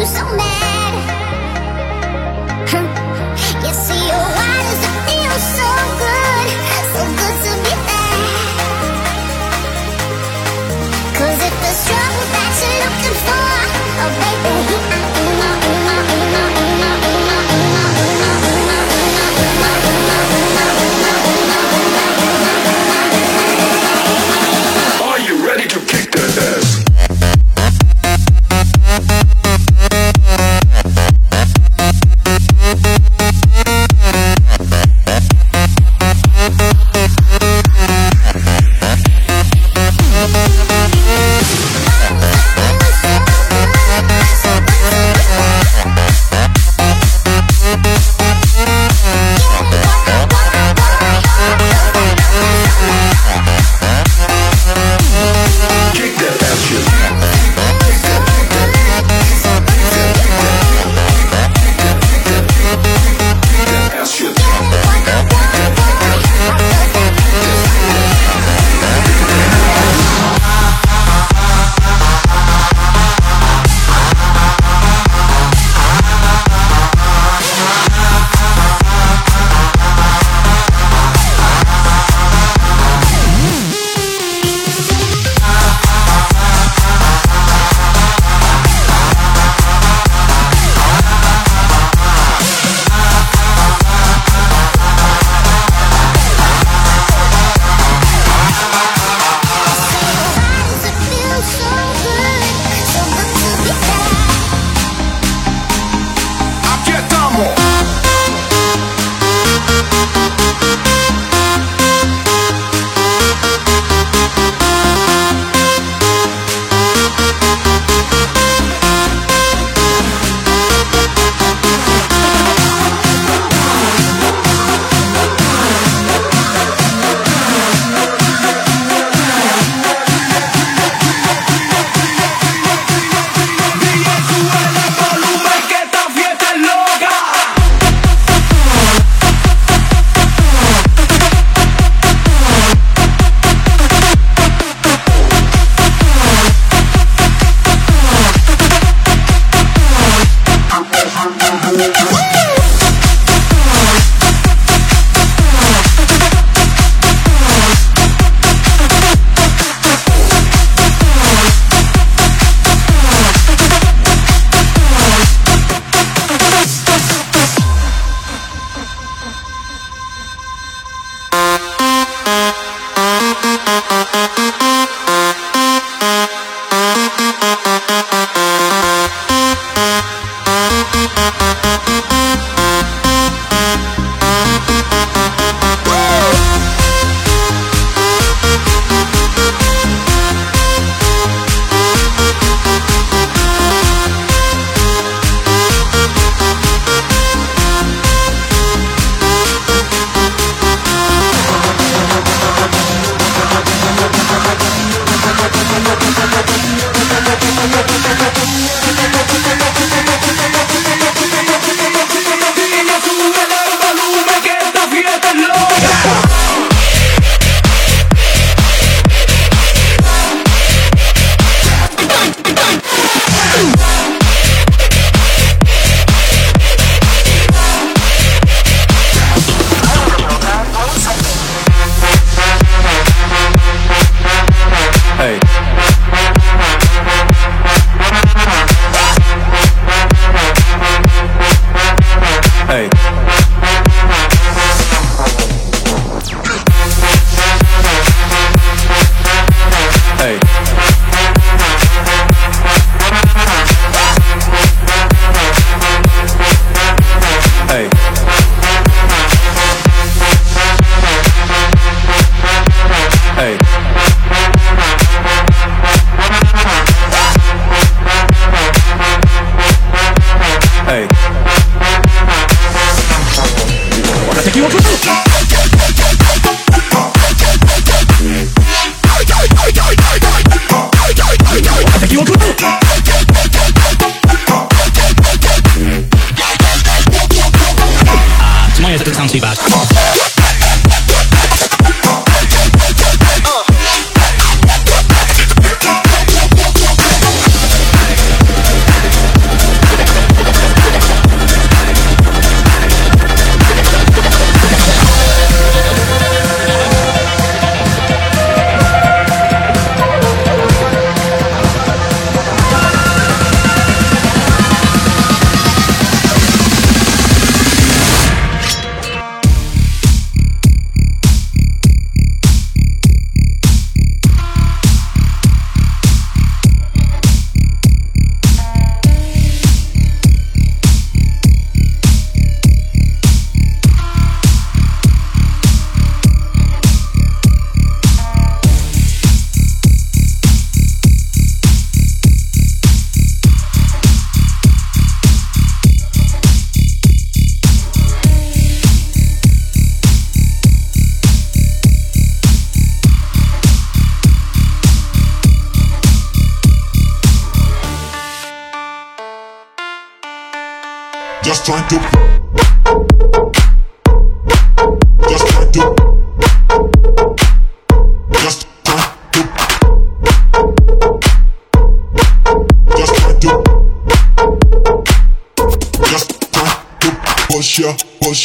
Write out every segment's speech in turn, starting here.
You so mad?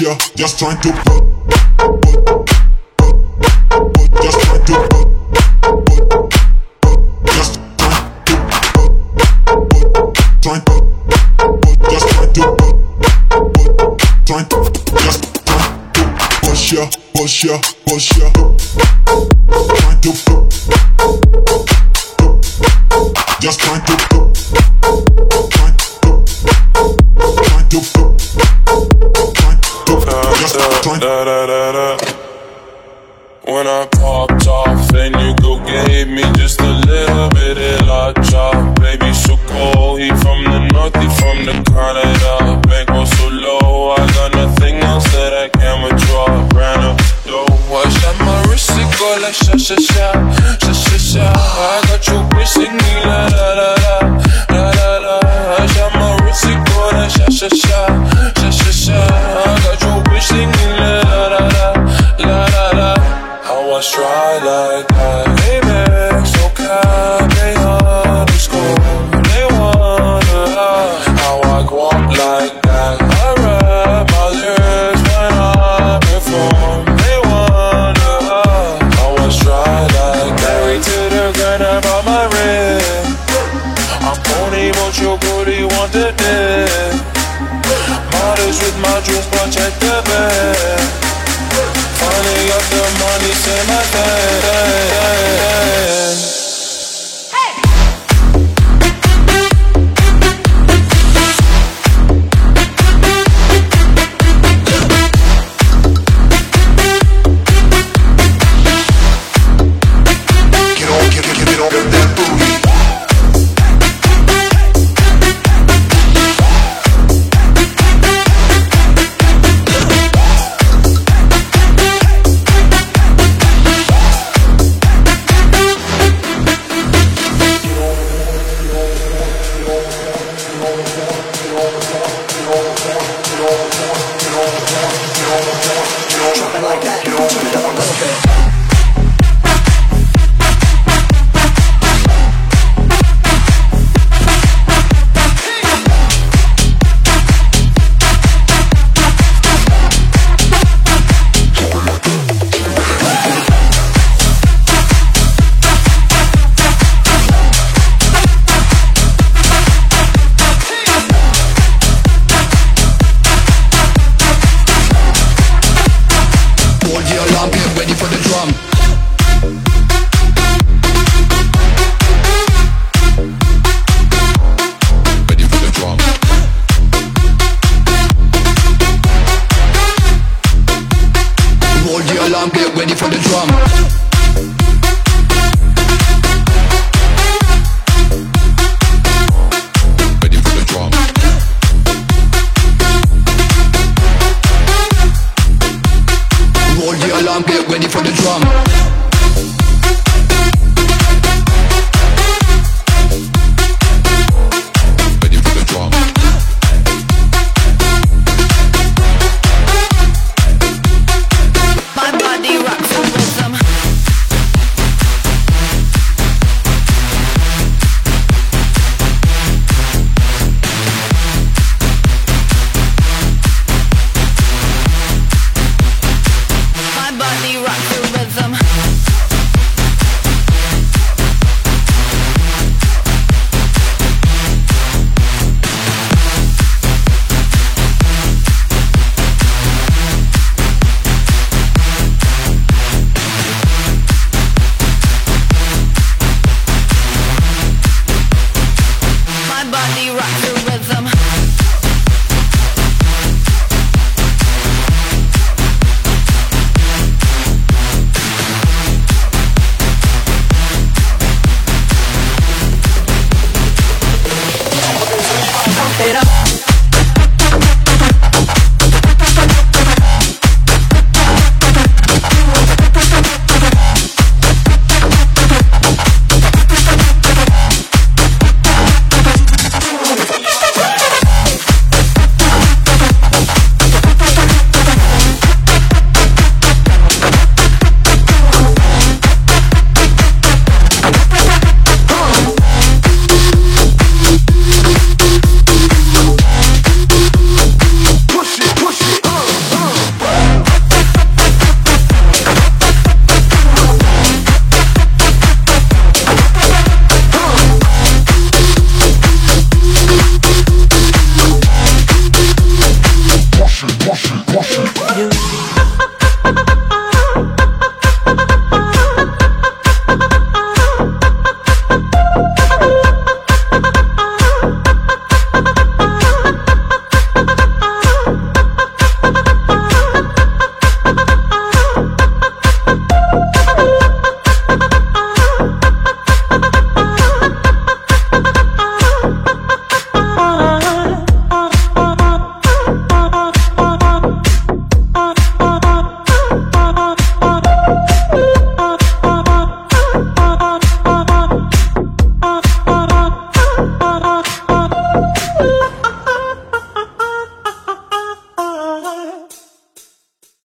just trying to put, just trying to push ya, push ya. Trying to just trying to trying when I popped off, then you go gave me just a little bit of la. Baby, from the from the Canada. Bankroll so low, I got nothing else that I can withdraw. Ran I shot my wrist, it go like. for the drum.